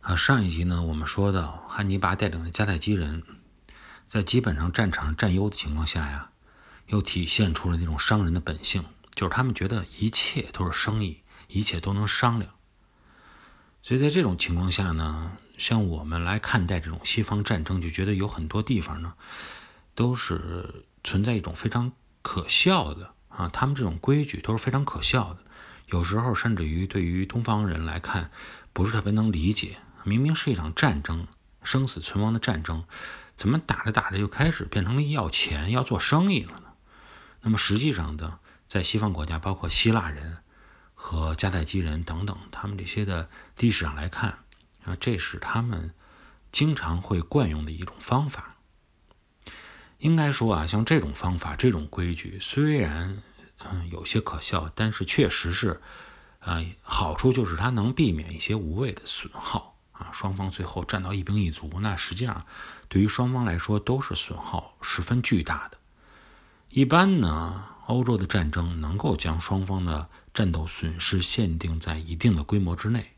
啊，上一集呢，我们说到汉尼拔带领的迦太基人，在基本上战场上占优的情况下呀，又体现出了那种商人的本性，就是他们觉得一切都是生意，一切都能商量。所以在这种情况下呢，像我们来看待这种西方战争，就觉得有很多地方呢，都是存在一种非常可笑的啊，他们这种规矩都是非常可笑的，有时候甚至于对于东方人来看，不是特别能理解。明明是一场战争，生死存亡的战争，怎么打着打着就开始变成了要钱、要做生意了呢？那么实际上的，在西方国家，包括希腊人和迦太基人等等，他们这些的历史上来看，啊，这是他们经常会惯用的一种方法。应该说啊，像这种方法、这种规矩，虽然嗯有些可笑，但是确实是，啊，好处就是它能避免一些无谓的损耗。双方最后战到一兵一卒，那实际上对于双方来说都是损耗十分巨大的。一般呢，欧洲的战争能够将双方的战斗损失限定在一定的规模之内，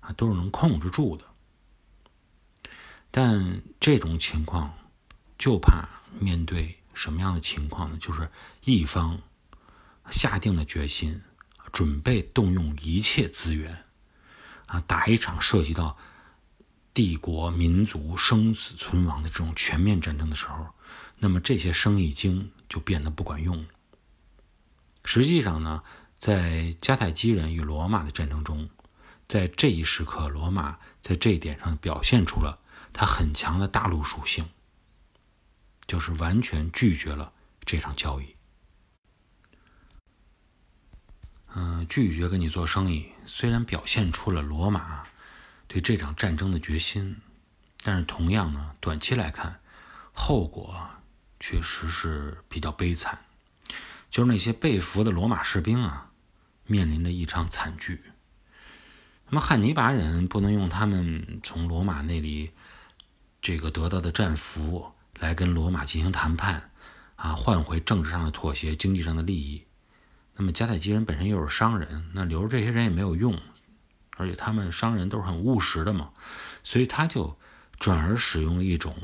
啊，都是能控制住的。但这种情况就怕面对什么样的情况呢？就是一方下定了决心，准备动用一切资源。啊，打一场涉及到帝国民族生死存亡的这种全面战争的时候，那么这些生意经就变得不管用了。实际上呢，在迦太基人与罗马的战争中，在这一时刻，罗马在这一点上表现出了它很强的大陆属性，就是完全拒绝了这场交易。嗯，拒绝跟你做生意，虽然表现出了罗马对这场战争的决心，但是同样呢，短期来看，后果确实是比较悲惨。就是那些被俘的罗马士兵啊，面临着一场惨剧。那么汉尼拔人不能用他们从罗马那里这个得到的战俘来跟罗马进行谈判啊，换回政治上的妥协、经济上的利益。那么迦太基人本身又是商人，那留着这些人也没有用，而且他们商人都是很务实的嘛，所以他就转而使用了一种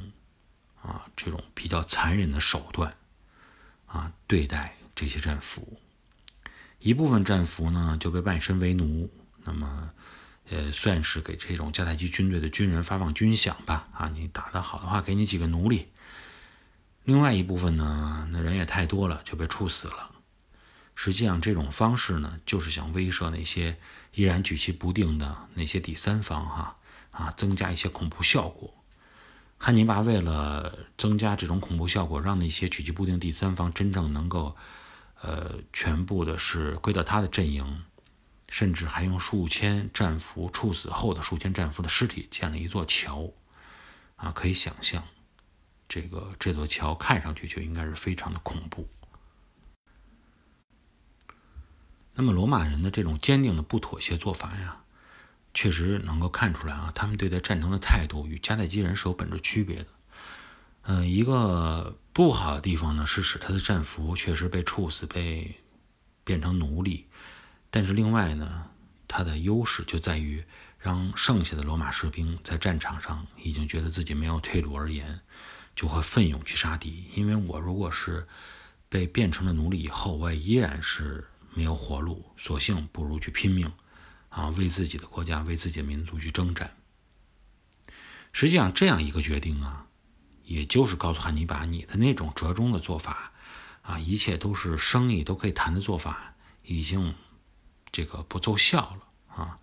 啊这种比较残忍的手段啊对待这些战俘。一部分战俘呢就被卖身为奴，那么呃算是给这种迦太基军队的军人发放军饷吧啊，你打得好的话给你几个奴隶。另外一部分呢，那人也太多了，就被处死了。实际上，这种方式呢，就是想威慑那些依然举棋不定的那些第三方，哈啊，增加一些恐怖效果。汉尼拔为了增加这种恐怖效果，让那些举棋不定第三方真正能够，呃，全部的是归到他的阵营，甚至还用数千战俘处死后的数千战俘的尸体建了一座桥，啊，可以想象，这个这座桥看上去就应该是非常的恐怖。那么罗马人的这种坚定的不妥协做法呀，确实能够看出来啊，他们对待战争的态度与迦太基人是有本质区别的。嗯，一个不好的地方呢，是使他的战俘确实被处死、被变成奴隶。但是另外呢，他的优势就在于让剩下的罗马士兵在战场上已经觉得自己没有退路而言，就会奋勇去杀敌。因为我如果是被变成了奴隶以后，我也依然是。没有活路，索性不如去拼命，啊，为自己的国家、为自己的民族去征战。实际上，这样一个决定啊，也就是告诉汉尼拔，你的那种折中的做法，啊，一切都是生意都可以谈的做法，已经这个不奏效了啊。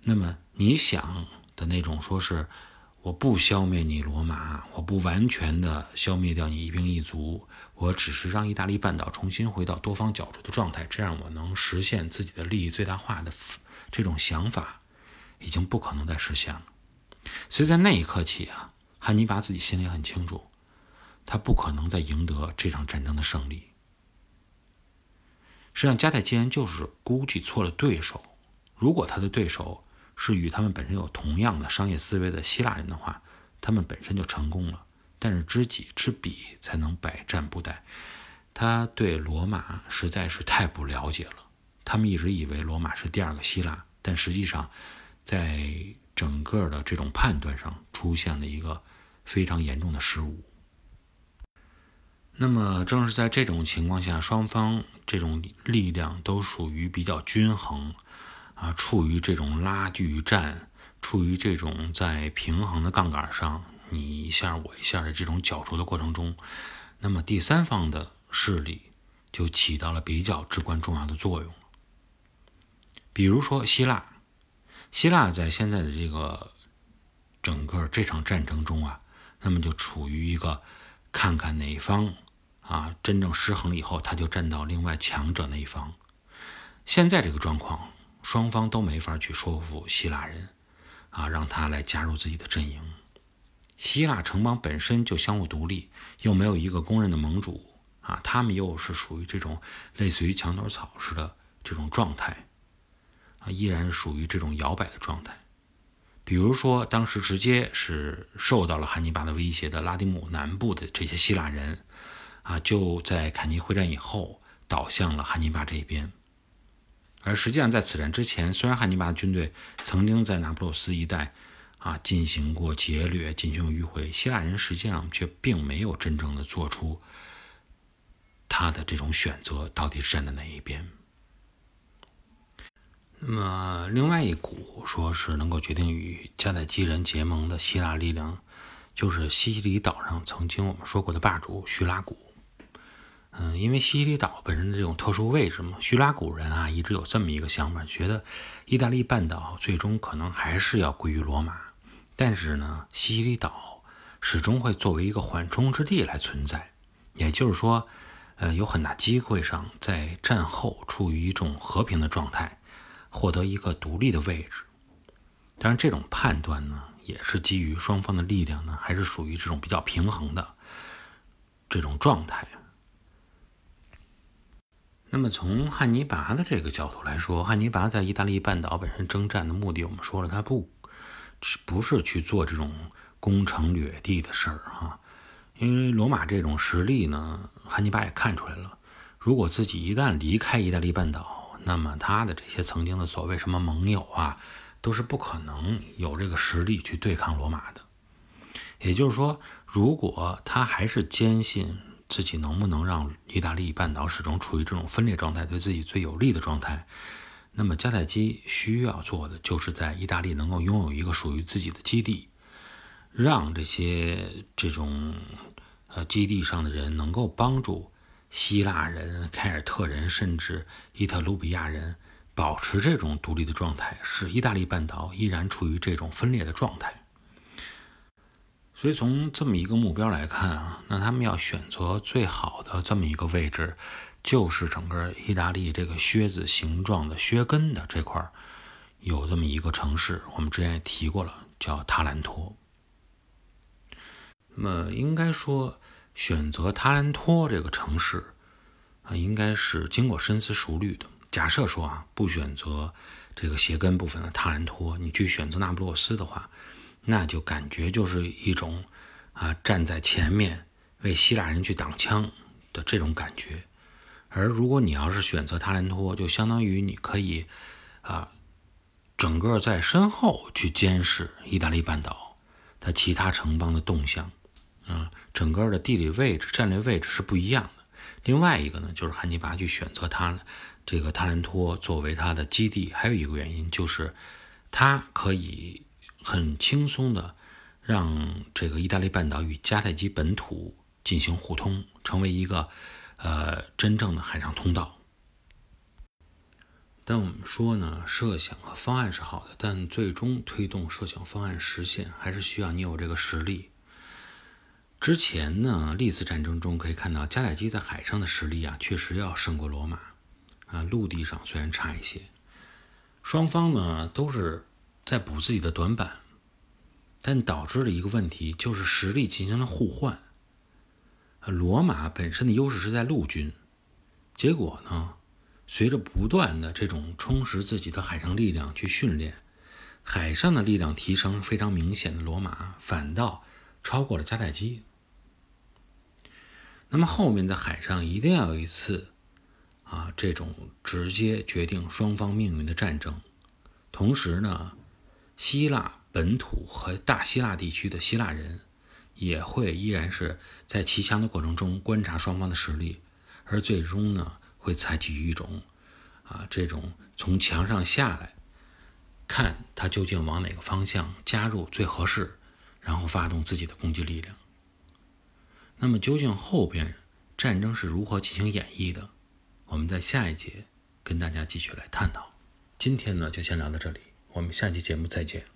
那么你想的那种说是。我不消灭你罗马，我不完全的消灭掉你一兵一卒，我只是让意大利半岛重新回到多方角逐的状态，这样我能实现自己的利益最大化的这种想法，已经不可能再实现了。所以在那一刻起啊，汉尼拔自己心里很清楚，他不可能再赢得这场战争的胜利。实际上，迦太基人就是估计错了对手，如果他的对手。是与他们本身有同样的商业思维的希腊人的话，他们本身就成功了。但是知己知彼才能百战不殆。他对罗马实在是太不了解了。他们一直以为罗马是第二个希腊，但实际上，在整个的这种判断上出现了一个非常严重的失误。那么，正是在这种情况下，双方这种力量都属于比较均衡，啊，处于这种拉锯战，处于这种在平衡的杠杆上，你一下我一下的这种角逐的过程中，那么第三方的势力就起到了比较至关重要的作用。比如说希腊，希腊在现在的这个整个这场战争中啊，那么就处于一个看看哪方啊真正失衡以后，他就站到另外强者那一方。现在这个状况，双方都没法去说服希腊人啊，让他来加入自己的阵营。希腊城邦本身就相互独立，又没有一个公认的盟主啊，他们又是属于这种类似于墙头草似的这种状态。啊，依然是属于这种摇摆的状态。比如说，当时直接是受到了汉尼拔的威胁的拉丁姆南部的这些希腊人，啊，就在坎尼会战以后倒向了汉尼拔这一边。而实际上，在此战之前，虽然汉尼拔的军队曾经在那不勒斯一带啊进行过劫掠、进行迂回，希腊人实际上却并没有真正的做出他的这种选择，到底站在哪一边。那么，另外一股说是能够决定与迦太基人结盟的希腊力量，就是西西里岛上曾经我们说过的霸主叙拉古。嗯，因为西西里岛本身的这种特殊位置嘛，叙拉古人啊一直有这么一个想法，觉得意大利半岛最终可能还是要归于罗马，但是呢，西西里岛始终会作为一个缓冲之地来存在，也就是说，呃，有很大机会上在战后处于一种和平的状态。获得一个独立的位置，当然，这种判断呢，也是基于双方的力量呢，还是属于这种比较平衡的这种状态。那么，从汉尼拔的这个角度来说，汉尼拔在意大利半岛本身征战的目的，我们说了，他不不是去做这种攻城掠地的事儿哈，因为罗马这种实力呢，汉尼拔也看出来了，如果自己一旦离开意大利半岛，那么他的这些曾经的所谓什么盟友啊，都是不可能有这个实力去对抗罗马的。也就是说，如果他还是坚信自己能不能让意大利半岛始终处于这种分裂状态，对自己最有利的状态，那么迦太基需要做的就是在意大利能够拥有一个属于自己的基地，让这些这种呃基地上的人能够帮助。希腊人、凯尔特人，甚至伊特鲁比亚人，保持这种独立的状态，使意大利半岛依然处于这种分裂的状态。所以，从这么一个目标来看啊，那他们要选择最好的这么一个位置，就是整个意大利这个靴子形状的靴跟的这块有这么一个城市，我们之前也提过了，叫塔兰托。那么，应该说。选择塔兰托这个城市啊，应该是经过深思熟虑的。假设说啊，不选择这个鞋跟部分的塔兰托，你去选择那不勒斯的话，那就感觉就是一种啊站在前面为希腊人去挡枪的这种感觉。而如果你要是选择塔兰托，就相当于你可以啊整个在身后去监视意大利半岛的其他城邦的动向。啊，整个的地理位置、战略位置是不一样的。另外一个呢，就是汉尼拔去选择他这个塔兰托作为他的基地，还有一个原因就是，他可以很轻松的让这个意大利半岛与迦太基本土进行互通，成为一个呃真正的海上通道。但我们说呢，设想和方案是好的，但最终推动设想方案实现，还是需要你有这个实力。之前呢，历次战争中可以看到，迦太基在海上的实力啊，确实要胜过罗马，啊，陆地上虽然差一些，双方呢都是在补自己的短板，但导致了一个问题就是实力进行了互换。罗马本身的优势是在陆军，结果呢，随着不断的这种充实自己的海上力量去训练，海上的力量提升非常明显的罗马，反倒超过了迦太基。那么后面在海上一定要有一次，啊，这种直接决定双方命运的战争。同时呢，希腊本土和大希腊地区的希腊人，也会依然是在骑墙的过程中观察双方的实力，而最终呢，会采取一种啊这种从墙上下来，看他究竟往哪个方向加入最合适，然后发动自己的攻击力量。那么究竟后边战争是如何进行演绎的？我们在下一节跟大家继续来探讨。今天呢，就先聊到这里，我们下期节目再见。